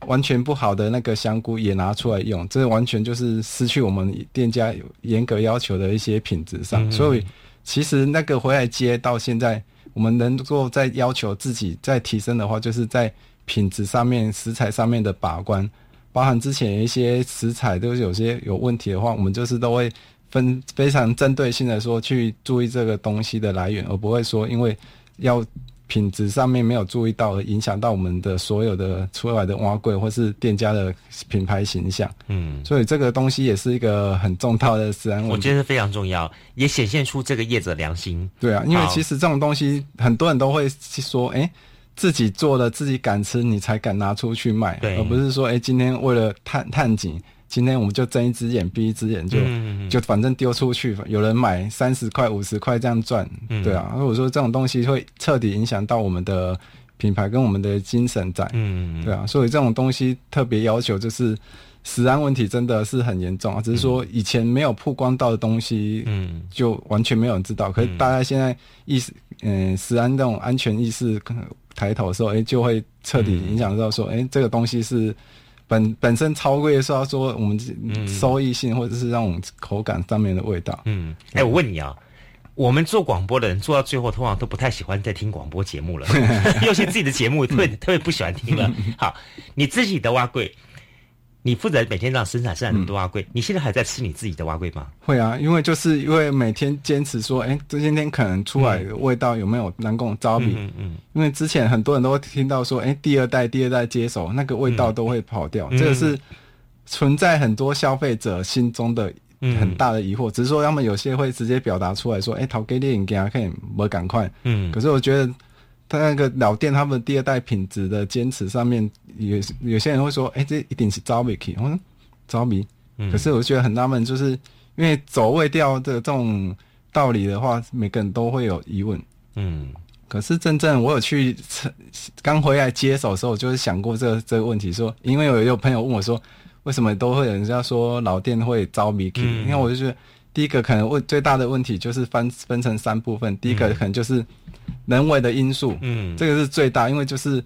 完全不好的那个香菇也拿出来用，这完全就是失去我们店家有严格要求的一些品质上。所以其实那个回来接到现在，我们能够在要求自己再提升的话，就是在品质上面、食材上面的把关，包含之前一些食材都有些有问题的话，我们就是都会。分非常针对性的说，去注意这个东西的来源，而不会说因为要品质上面没有注意到而影响到我们的所有的出来的挖柜或是店家的品牌形象。嗯，所以这个东西也是一个很重大的自然。我觉得非常重要，也显现出这个业者良心。对啊，因为其实这种东西很多人都会说，哎，自己做的自己敢吃，你才敢拿出去卖，而不是说，哎，今天为了探探景。今天我们就睁一只眼闭一只眼，就就反正丢出去，有人买三十块五十块这样赚，对啊。如果说这种东西会彻底影响到我们的品牌跟我们的精神在，对啊。所以这种东西特别要求就是食安问题真的是很严重啊。只是说以前没有曝光到的东西，嗯，就完全没有人知道。可是大家现在意识，嗯，食安这种安全意识抬头的时候，哎，就会彻底影响到说，哎，这个东西是。本本身超贵，是要说我们收益性或者是让我们口感上面的味道。嗯，哎，我问你啊，我们做广播的人做到最后，通常都不太喜欢再听广播节目了，[LAUGHS] 尤其自己的节目特别特别不喜欢听了。[LAUGHS] 好，你自己的蛙柜，你负责每天让生产生产那么多蛙龟，你现在还在吃你自己的蛙龟吗？会啊，因为就是因为每天坚持说，哎，这今天可能出来的味道有没有能够招比？嗯嗯因为之前很多人都会听到说，哎，第二代、第二代接手，那个味道都会跑掉，嗯这个是存在很多消费者心中的很大的疑惑。只是说他们有些会直接表达出来说，哎，淘给电影给他看，我赶快。嗯可是我觉得他那个老店他们第二代品质的坚持上面，有有些人会说，哎，这一定是招比 k 我说招比。嗯。可是我觉得很纳闷，就是因为走味调的这种道理的话，每个人都会有疑问。嗯。可是真正我有去 [LAUGHS] 刚回来接手的时候，我就是想过这个这个问题，说因为有有朋友问我说，为什么都会有人家说老店会招迷 k 嗯。因为我就觉得第一个可能问最大的问题就是分分成三部分，第一个可能就是人为的因素，嗯。这个是最大，因为就是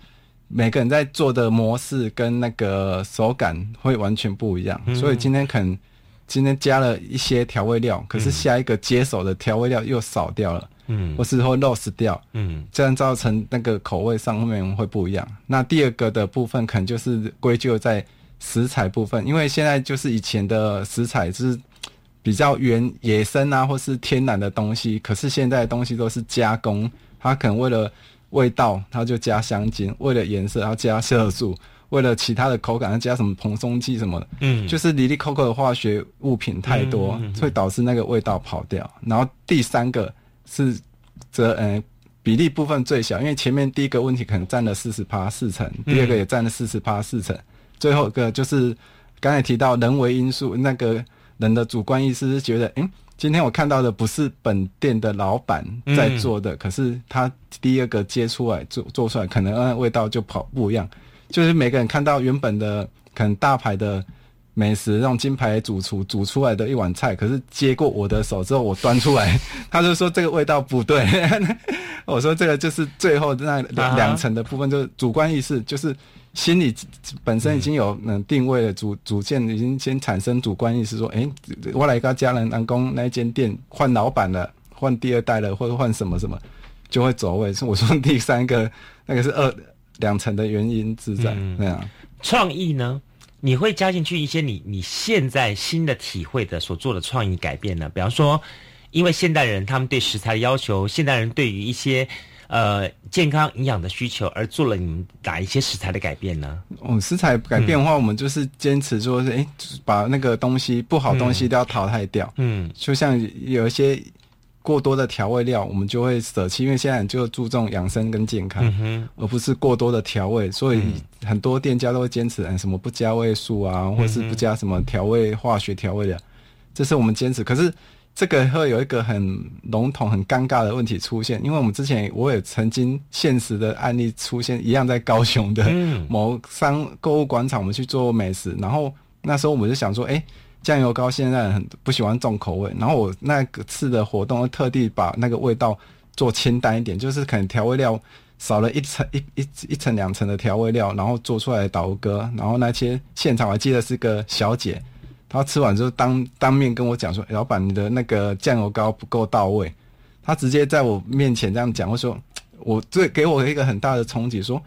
每个人在做的模式跟那个手感会完全不一样，嗯。所以今天可能今天加了一些调味料，可是下一个接手的调味料又少掉了，嗯。或是会 lost 掉，嗯。这样造成那个口味上面会不一样。那第二个的部分可能就是归咎在食材部分，因为现在就是以前的食材是比较原野生啊，或是天然的东西，可是现在的东西都是加工，它可能为了味道，它就加香精；为了颜色，它加色素；为了其他的口感，它加什么蓬松剂什么的。嗯就是离离扣扣的化学物品太多，嗯嗯嗯会导致那个味道跑掉。然后第三个是则呃比例部分最小，因为前面第一个问题可能占了四十趴四成，嗯第二个也占了四十趴四成，最后一个就是刚才提到人为因素，那个人的主观意识是觉得，嗯，今天我看到的不是本店的老板在做的，可是他第二个接出来做做出来，可能呃味道就跑不一样。就是每个人看到原本的可能大牌的美食，那种金牌主厨煮出来的一碗菜，可是接过我的手之后，我端出来，他就说这个味道不对。[LAUGHS] 我说这个就是最后那啊两两层的部分，就是主观意识，就是心里本身已经有嗯定位了，主主见已经先产生主观意识，说，诶，我来个家人南宫那一间店换老板了，换第二代了，或者换什么什么，就会走位。是我说第三个那个是二两层的原因之在，嗯那样。创意呢？你会加进去一些你你现在新的体会的所做的创意改变呢？比方说，因为现代人他们对食材的要求，现代人对于一些呃健康营养的需求，而做了你们哪一些食材的改变呢？哦，食材改变的话，我们就是坚持说是，哎、把那个东西不好东西都要淘汰掉。嗯就像有一些过多的调味料，我们就会舍弃，因为现在就注重养生跟健康，嗯而不是过多的调味。所以很多店家都会坚持，嗯，什么不加味素啊，或是不加什么调味化学调味料，这是我们坚持。可是这个会有一个很笼统、很尴尬的问题出现，因为我们之前我也曾经现实的案例出现，一样在高雄的嗯某商购物广场，我们去做美食，然后那时候我们就想说，哎、酱油膏现在很不喜欢重口味，然后我那个次的活动特地把那个味道做清淡一点，就是可能调味料少了一层一一一层两层的调味料，然后做出来的导哥，然后那些现场我还记得是个小姐，她吃完之后当当面跟我讲说、老板你的那个酱油膏不够到位，她直接在我面前这样讲，我说我最给我一个很大的冲击，说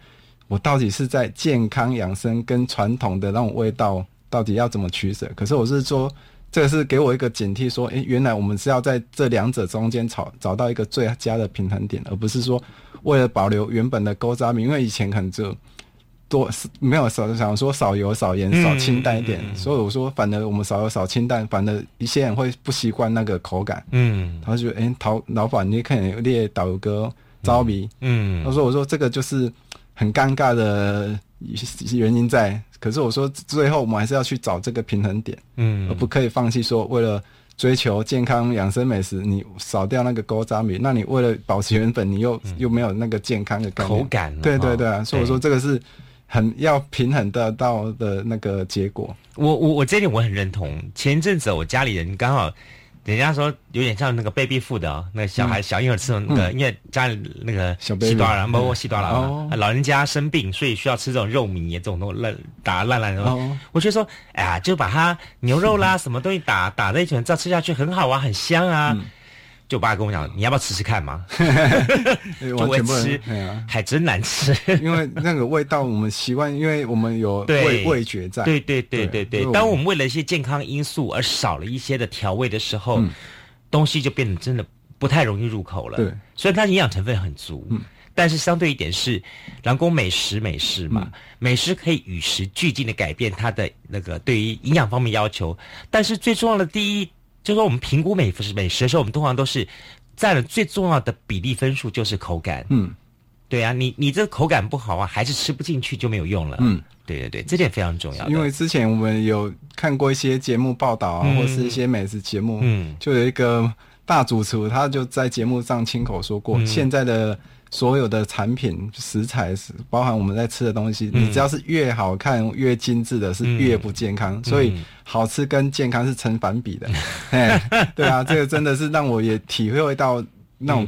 我到底是在健康养生跟传统的那种味道到底要怎么取舍？可是我是说，这个是给我一个警惕，说，诶，原来我们是要在这两者中间找找到一个最佳的平衡点，而不是说为了保留原本的勾扎米，因为以前可能就多没有少想说少油少盐嗯少清淡一点，嗯嗯所以我说反而我们少油少清淡，反而一些人会不习惯那个口感，嗯。他就诶，陶老板你可能列导游哥招迷。嗯他说：“我说这个就是很尴尬的原因在，可是我说最后我们还是要去找这个平衡点，嗯。而不可以放弃说为了追求健康养生美食，你少掉那个勾渣米，那你为了保持原本，你又、又没有那个健康的口感对对对啊，所以我说对这个是很要平衡得到的那个结果。我我我这一点我很认同。前一阵子我家里人刚好，人家说有点像那个 baby food 啊、那个小孩、小婴儿吃的那个，嗯。因为家里那个西了，嗯不不西多拉哦。老人家生病，所以需要吃这种肉糜这种东西烂打烂烂的。哦。我就说，哎呀，就把它牛肉啦 [LAUGHS] 什么东西打打在一起，这样吃下去很好啊，很香啊。嗯就我爸跟我讲，你要不要吃吃看嘛？[LAUGHS] [LAUGHS] 就完我全不能吃还真难吃。因为那个味道我们习惯，因为我们有 [LAUGHS] 对。味味觉在。对对对对对，当我们为了一些健康因素而少了一些的调味的时候，东西就变得真的不太容易入口了。对，虽然它营养成分很足，但是相对一点是，人工美食美食嘛，美食可以与时俱进的改变它的那个对于营养方面要求，但是最重要的第一，就是说我们评估美食美食的时候，我们通常都是占了最重要的比例分数就是口感。嗯，对啊，你你这口感不好啊，还是吃不进去就没有用了。嗯，对对对，这点非常重要。因为之前我们有看过一些节目报道啊，嗯或是一些美食节目，嗯就有一个大主厨，他就在节目上亲口说过，嗯现在的所有的产品食材是包含我们在吃的东西，嗯。你只要是越好看、越精致的，是越不健康。嗯。所以好吃跟健康是成反比的。[LAUGHS] 哎，对啊，这个真的是让我也体会到那种。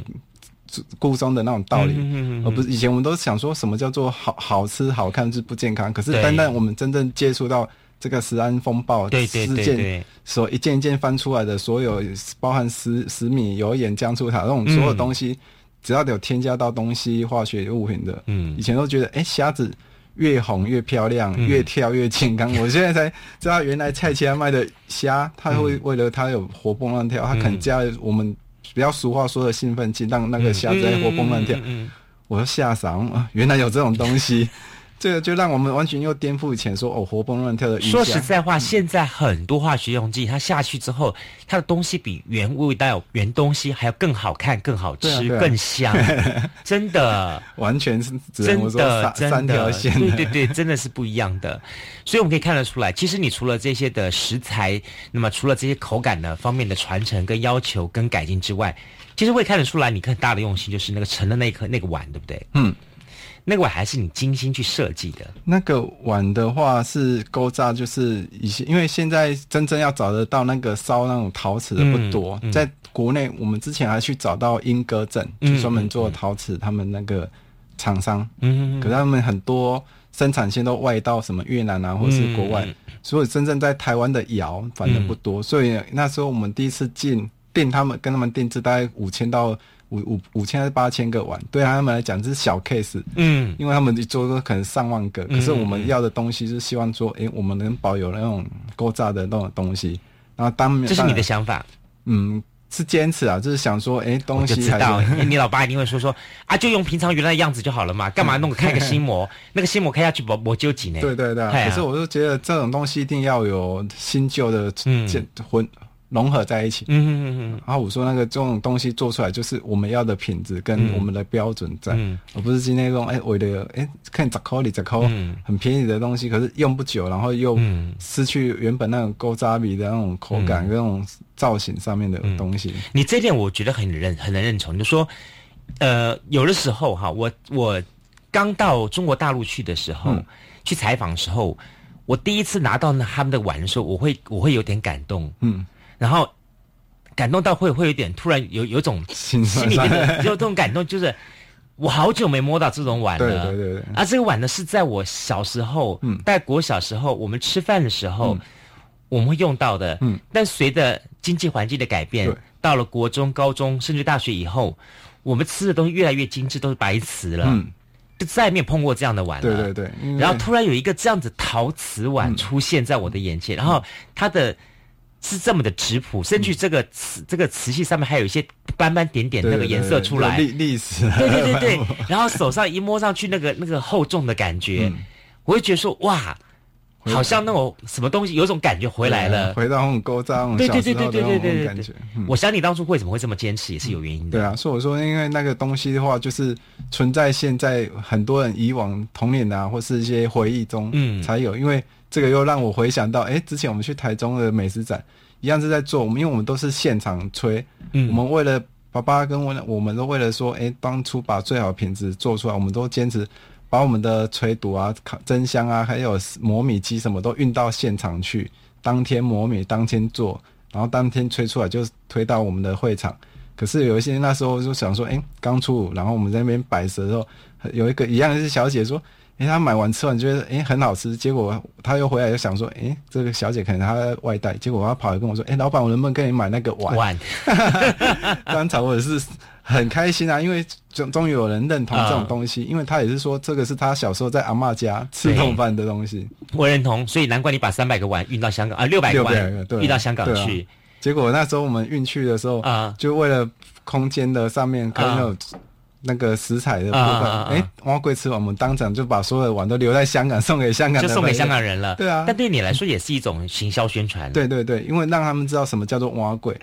故中的那种道理，而不是以前我们都想说什么叫做好好吃好看是不健康，可是对单单我们真正接触到这个食安风暴事件所一件一件翻出来的所有包含食食米、油盐、酱醋茶这种所有东西，只要有添加到东西化学物品的，嗯。以前都觉得哎虾子越红越漂亮，嗯。越跳越健康。[LAUGHS] 我现在才知道原来菜市场卖的虾，它会为了它有活蹦乱跳，它可能加了我们比较俗话说的兴奋剂，让那个虾子在活蹦乱跳。嗯我就吓傻，啊原来有这种东西，这个就让我们完全又颠覆以前说哦活蹦乱跳的。说实在话，现在很多化学用剂，它下去之后，它的东西比原味道、原东西还要更好看、更好吃、啊啊更香，[LAUGHS] 真的。完全是只能真的，三真的。对对对，真的是不一样的。所以我们可以看得出来，其实你除了这些的食材，那么除了这些口感呢方面的传承、跟要求、跟改进之外，其实会看得出来，你很大的用心就是那个盛的那一颗那个碗，对不对？嗯，那个碗还是你精心去设计的。那个碗的话是勾扎，就是一些，因为现在真正要找得到那个烧那种陶瓷的不多，嗯嗯。在国内我们之前还去找到英歌镇，嗯就专门做陶瓷，他们那个厂商，嗯可是他们很多生产线都外到什么越南啊，或是国外，嗯。所以真正在台湾的窑反正不多，所以那时候我们第一次进订他们跟他们定制大概五千到五五五千还是八千个碗，对他们来讲这是小 case，嗯。因为他们一做都可能上万个，嗯可是我们要的东西是希望说，哎，我们能保有那种构造的那种东西，然后当这是你的想法，嗯是坚持啊，就是想说，诶，我东西还就知道，你老爸一定会说说 [LAUGHS] 啊，就用平常原来的样子就好了嘛，[LAUGHS] 干嘛弄个开个心魔？那个心魔开下去，我我纠结呢。对对对可是我就觉得这种东西一定要有新旧的混融合在一起。嗯嗯嗯然后我说那个这种东西做出来就是我们要的品质跟嗯。我们的标准在，嗯。而不是今天那种哎我的哎看十块里十块嗯。很便宜的东西，可是用不久，然后又嗯。失去原本那种勾扎比的那种口感嗯。跟那种造型上面的东西。你这点我觉得很认很能认同，就说，呃，有的时候哈，我我刚到中国大陆去的时候，嗯。去采访的时候，我第一次拿到那他们的碗的时候，我会我会有点感动，嗯，然后感动到会会有点突然有有种心心里面的有这种感动，就是我好久没摸到这种碗了。对对对。对啊，这个碗呢是在我小时候，嗯。在国小时候，我们吃饭的时候，嗯。我们会用到的。嗯，但随着经济环境的改变，到了国中、高中甚至大学以后，我们吃的东西越来越精致，都是白瓷了。嗯，就再也没有碰过这样的碗了。对对对，然后突然有一个这样子陶瓷碗嗯。出现在我的眼前，然后它的是这么的质朴，甚至这个瓷这个瓷器上面还有一些斑斑点点对那个颜色出来，历历史，对对对对，[LAUGHS] 然后手上一摸上去那个那个厚重的感觉，嗯我会觉得说哇，好像那种什么东西有一种感觉回来了。回到那种勾扎那种对小对对对对对感觉。嗯我想你当初为什么会这么坚持，也是有原因的。对啊，所以我说，因为那个东西的话，就是存在现在很多人以往童年啊，或是一些回忆中，嗯才有。因为这个又让我回想到，哎，之前我们去台中的美食展，一样是在做，我们因为我们都是现场吹，嗯我们为了爸爸跟我，我们都为了说，哎，当初把最好的品质做出来，我们都坚持把我们的吹堵啊、烤蒸香啊，还有磨米机什么都运到现场去，当天磨米，当天做，然后当天吹出来就推到我们的会场。可是有一些那时候就想说，哎、刚出炉，然后我们在那边摆设的时候，有一个一样是小姐说，哎，他买完吃完觉得哎很好吃，结果他又回来就想说，哎，这个小姐可能她在外带，结果她跑来跟我说，哎，老板，我能不能跟你买那个碗？碗，[LAUGHS] 当场我也是很开心啊，因为终终于有人认同这种东西，因为他也是说这个是他小时候在阿嬷家吃对顿饭的东西。我认同，所以难怪你把三百个碗运到香港啊，六百个600碗个对运到香港去。结果那时候我们运去的时候啊，就为了空间的上面跟啊有那个食材的部分，啊哎，蛙贵吃完，我们当场就把所有的碗都留在香港，送给香港的就送给香港人了。对啊但对你来说也是一种行销宣传。对对对，因为让他们知道什么叫做蛙贵，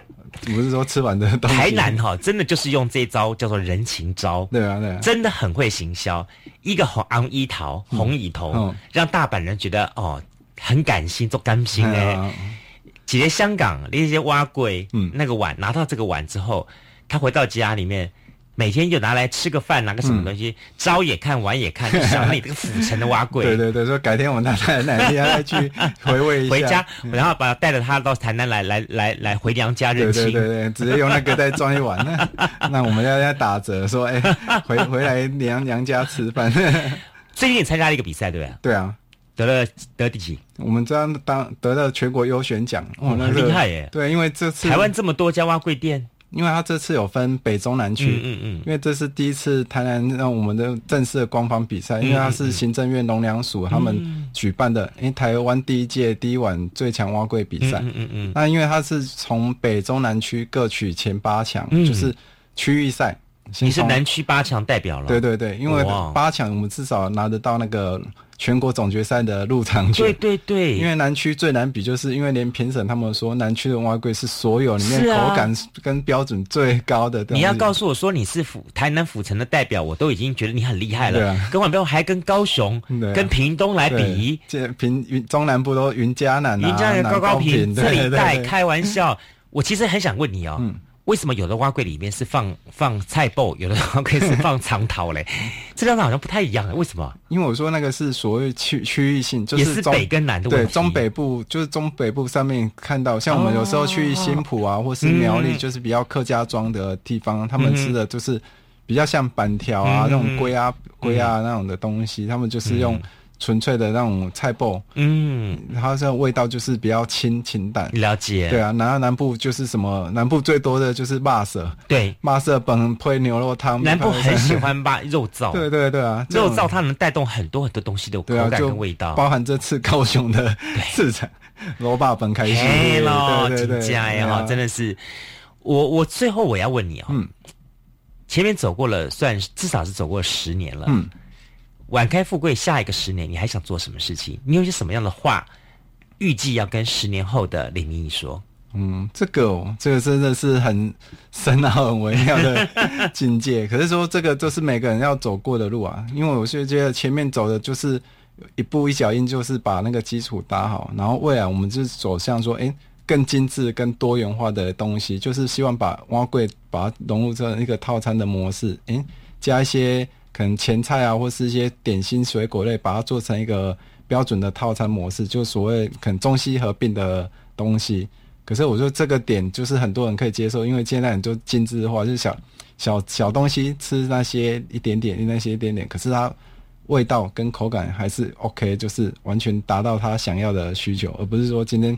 不是说吃完的东西。台南哈，真的就是用这招叫做人情招，对啊对啊，真的很会行销。一个红昂一桃红蚁头，嗯让大阪人觉得哦很感心，做甘心哎。啊其实香港那些蛙贵，嗯那个碗拿到这个碗之后，他回到家里面。每天就拿来吃个饭，拿个什么东西，朝也看，晚也看，就想你这个府城的蛙柜。对对对，说改天我们奶奶天再去 [LAUGHS] 回味一下，回家，然后把带着他到台南来，来来来回娘家认对亲。对对对，直接用那个再装一碗。那 [LAUGHS] 那我们要要打折，说哎，回回来娘娘家吃饭。[LAUGHS] 最近你参加了一个比赛，对不对？对啊，得了得第几？我们这样当得了全国优选奖，哦那个很厉害耶对，因为这次台湾这么多家蛙柜店，因为他这次有分北中南区，嗯嗯嗯。因为这是第一次台南让我们的正式的官方比赛，因为它是行政院农粮署他们举办的，因为台湾第一届第一晚最强蛙柜比赛，嗯嗯嗯那因为它是从北中南区各取前八强，嗯。就是区域赛。先你是南区八强代表了。对对对，因为八强我们至少拿得到那个全国总决赛的入场券。对对对，因为南区最难比，就是因为连评审他们说南区的蛙龟是所有里面口感跟标准最高的。你要告诉我说你是府台南府城的代表，我都已经觉得你很厉害了。对啊跟完不用还跟高雄、啊跟屏东来比，这平云中南部都云嘉南啊，云嘉南高高屏屏这里带，开玩笑。我其实很想问你哦，嗯为什么有的蛙柜里面是放放菜脯，有的蛙柜是放长桃嘞？[LAUGHS] 这两种好像不太一样，为什么？因为我说那个是所谓区区域性，就是北跟南的问题。对中北部就是中北部上面看到，像我们有时候去新浦啊，或是苗栗，嗯。就是比较客家庄的地方，他们吃的就是比较像板条啊、嗯那种龟啊、龟啊那种的东西，他们就是用纯粹的那种菜脯，嗯，它这种味道就是比较清清淡。了解。对啊，然后南部就是什么？南部最多的就是麻色，对，麻色本配牛肉汤。南部很喜欢把肉燥，对对对啊，肉燥它能带动很多很多东西的口感就跟味道。包含这次高雄的市场罗霸本开心，对对对，真假呀，啊，真的，是。我我最后我要问你哦，嗯前面走过了，算至少是走过了十年了，嗯，晚开富贵，下一个十年你还想做什么事情？你有些什么样的话，预计要跟十年后的李明义说？嗯，这个哦，这个真的是很深奥、很微妙的境界。可是说这个都是每个人要走过的路啊，因为我是觉得前面走的就是一步一脚印，就是把那个基础打好，然后未来我们就是走向说，哎，更精致、更多元化的东西，就是希望把挖柜把它融入这一个套餐的模式，哎，加一些可能前菜啊，或是一些点心、水果类，把它做成一个标准的套餐模式，就所谓可能中西合并的东西。可是我说这个点就是很多人可以接受，因为现在很多精致化，就是小小小东西吃那些一点点，那些一点点，可是它味道跟口感还是 OK，就是完全达到他想要的需求，而不是说今天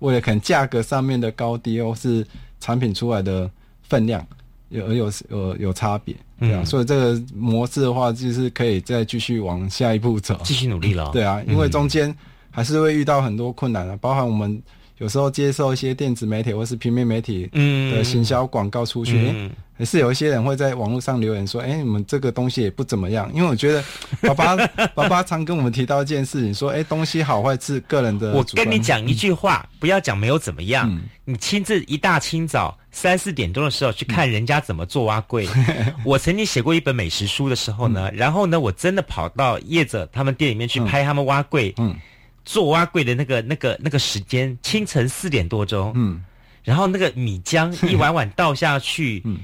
为了可能价格上面的高低，或是产品出来的分量有有有有差别，对啊，嗯所以这个模式的话，就是可以再继续往下一步走，继续努力了。对啊，因为中间还是会遇到很多困难啊，包含我们有时候接受一些电子媒体或是平面媒体嗯的行销广告出去，还是有一些人会在网络上留言说：“哎、你们这个东西也不怎么样。”因为我觉得爸爸爸爸常跟我们提到一件事情，说：“哎、东西好坏是个人的。”我跟你讲一句话，不要讲没有怎么样，嗯你亲自一大清早三四点钟的时候去看人家怎么做蛙柜。[LAUGHS] 我曾经写过一本美食书的时候嗯。呢，然后呢，我真的跑到业者他们店里面去拍他们蛙柜，嗯。做蛙柜的那个那个那个时间，清晨四点多钟，嗯。然后那个米浆 [LAUGHS] 一碗碗倒下去，嗯。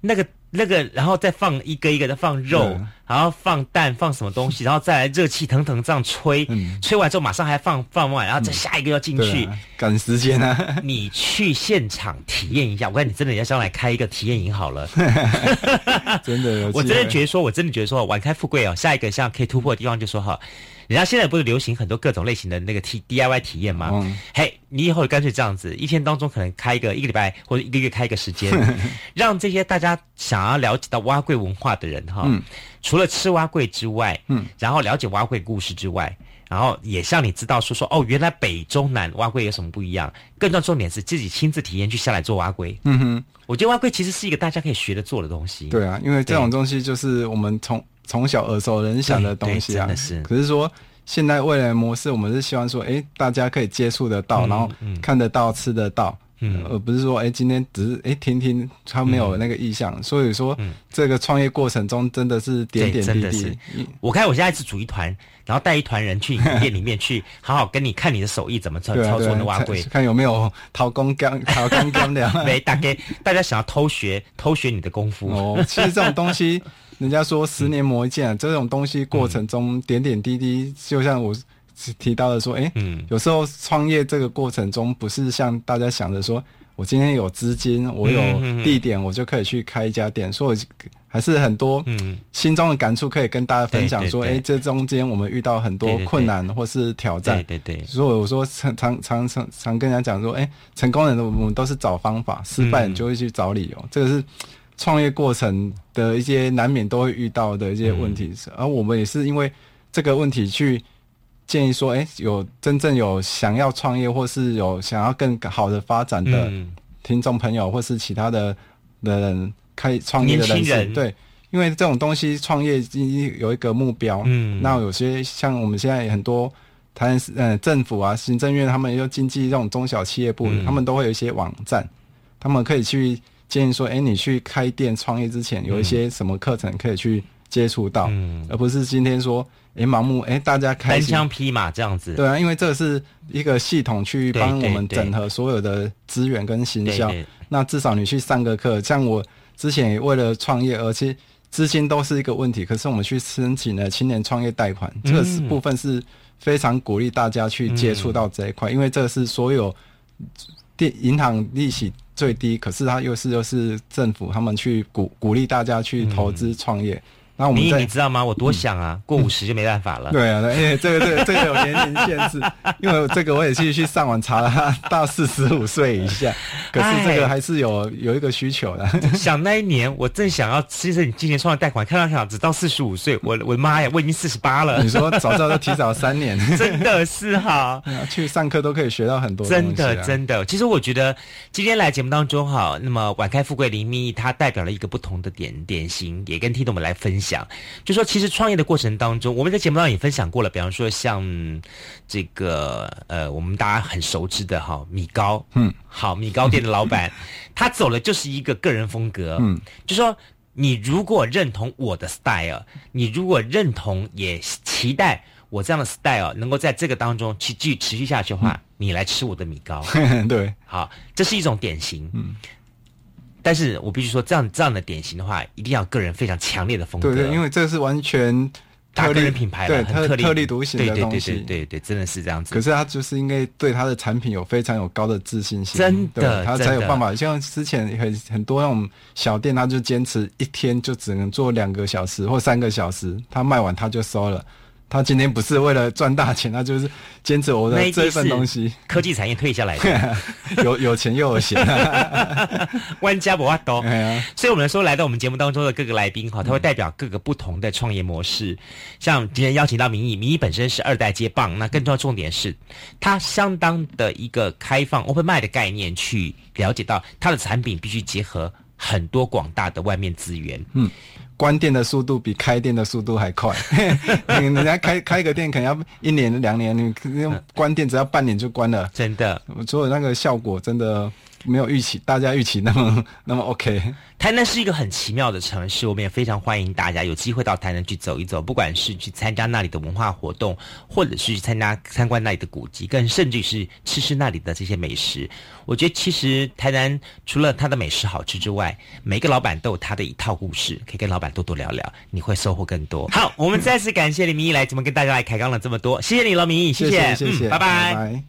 那个那个，然后再放一个一个的放肉对，然后放蛋放什么东西，[LAUGHS] 然后再来热气腾腾这样吹，吹完之后马上还放放完，然后再下一个要进去，赶时间啊！[LAUGHS] [LAUGHS] 你去现场体验一下，我看你真的要上来开一个体验营好了。真的，我真的觉得说，我真的觉得说，晚开富贵哦，下一个像可以突破的地方就说哈。人家现在不是流行很多各种类型的那个 T D I Y 体验吗？嘿，你以后干脆这样子，一天当中可能开一个一个礼拜或者一个月开一个时间，[LAUGHS] 让这些大家想要了解到蛙贵文化的人哈，除了吃蛙贵之外，嗯，然后了解蛙贵故事之外，然后也像你知道说说哦，原来北中南蛙贵有什么不一样？更重要重点是自己亲自体验去下来做蛙贵。嗯哼，我觉得蛙贵其实是一个大家可以学着做的东西。对啊，因为这种东西就是我们从。从小耳熟能详的东西啊，可是说现在未来模式，我们是希望说，哎，大家可以接触得到，然后看得到、吃得到，嗯，而不是说，哎，今天只是哎听听，他没有那个意向。所以说，这个创业过程中真的是点点滴滴。我看我现在是组一团，然后带一团人去店里面去，好好跟你看你的手艺怎么操操作的挖柜，看有没有掏工干、[LAUGHS] 掏工干的。[LAUGHS] 没，大概大家想要偷学偷学你的功夫哦。其实这种东西。人家说十年磨一剑，这种东西过程中点点滴滴，就像我提到的说，哎，有时候创业这个过程中，不是像大家想的说，我今天有资金，我有地点，我就可以去开一家店。所以还是很多心中的感触可以跟大家分享。说，哎，这中间我们遇到很多困难或是挑战。对对。所以我说常常常常常跟人家讲说，哎，成功人我们都是找方法，失败你就会去找理由。这个是。创业过程的一些难免都会遇到的一些问题，而我们也是因为这个问题去建议说，哎，有真正有想要创业或是有想要更好的发展的听众朋友，或是其他的的人开创业的人，对，因为这种东西创业有一个目标，嗯，那有些像我们现在很多台嗯政府啊行政院他们又经济这种中小企业部，他们都会有一些网站，他们可以去。建议说，哎，你去开店创业之前，有一些什么课程可以去接触到，而不是今天说，哎，盲目，哎，大家开单枪匹马这样子。对啊，因为这是一个系统去帮我们整合所有的资源跟行销。那至少你去上个课，像我之前也为了创业，而且资金都是一个问题，可是我们去申请了青年创业贷款，这个是部分是非常鼓励大家去接触到这一块，因为这是所有电银行利息。最低，可是它又是又是政府，他们去鼓鼓励大家去投资创业。那我们你你知道吗？我多想啊，过五十就没办法了。[LAUGHS] 对啊，因为这个这个这个有年龄限制，因为这个我也去去上网查了，到四十五岁以下。可是这个还是有有一个需求的。[LAUGHS] 想那一年，我正想要，其实你今年创业贷款，看到想只到四十五岁，我我的妈呀，我已经四十八了。你说 [LAUGHS] 早知道就提早三年，真的是哈，去上课都可以学到很多。真的真的，其实我觉得今天来节目当中哈，那么晚开富贵林密，它代表了一个不同的典典型，也跟听众们来分享。讲，就说其实创业的过程当中，我们在节目当中也分享过了。比方说，像这个呃，我们大家很熟知的哈，米糕，嗯，好，米糕店的老板，[LAUGHS] 他走的就是一个个人风格，嗯，就说你如果认同我的 style，你如果认同也期待我这样的 style 能够在这个当中去继续持续下去的话，你来吃我的米糕，[LAUGHS] 对，好，这是一种典型，嗯。但是我必须说，这样这样的典型的话，一定要个人非常强烈的风格。对对，因为这是完全他个人品牌，对特特立独行的东西。对对对对对，真的是这样子。可是他就是应该对他的产品有非常有高的自信心，真的，他才有办法。像之前很很多那种小店，他就坚持一天就只能做两个小时或三个小时，他卖完他就收了。他今天不是为了赚大钱，[LAUGHS] 他就是坚持我的这份东西。科技产业退下来的，[LAUGHS] 有有钱又有闲，[LAUGHS] 万家不挖多。所以，我们说来到我们节目当中的各个来宾哈，他会代表各个不同的创业模式。像今天邀请到民意，民意本身是二代接棒，那更重要重点是，他相当的一个开放 open mind 的概念，去了解到他的产品必须结合很多广大的外面资源。嗯。关店的速度比开店的速度还快，[LAUGHS] 人家开开个店可能要一年两年，你关店只要半年就关了，真的。所以那个效果真的没有预期大家预期那么 [LAUGHS] 那么 OK。台南是一个很奇妙的城市，我们也非常欢迎大家有机会到台南去走一走，不管是去参加那里的文化活动，或者是去参加参观那里的古迹，更甚至是吃吃那里的这些美食。我觉得其实台南除了它的美食好吃之外，每个老板都有他的一套故事，可以跟老板多多聊聊，你会收获更多。好，我们再次感谢李明义来怎么跟大家来开刚了这么多，谢谢你，老明义，谢谢，谢谢，嗯拜拜。拜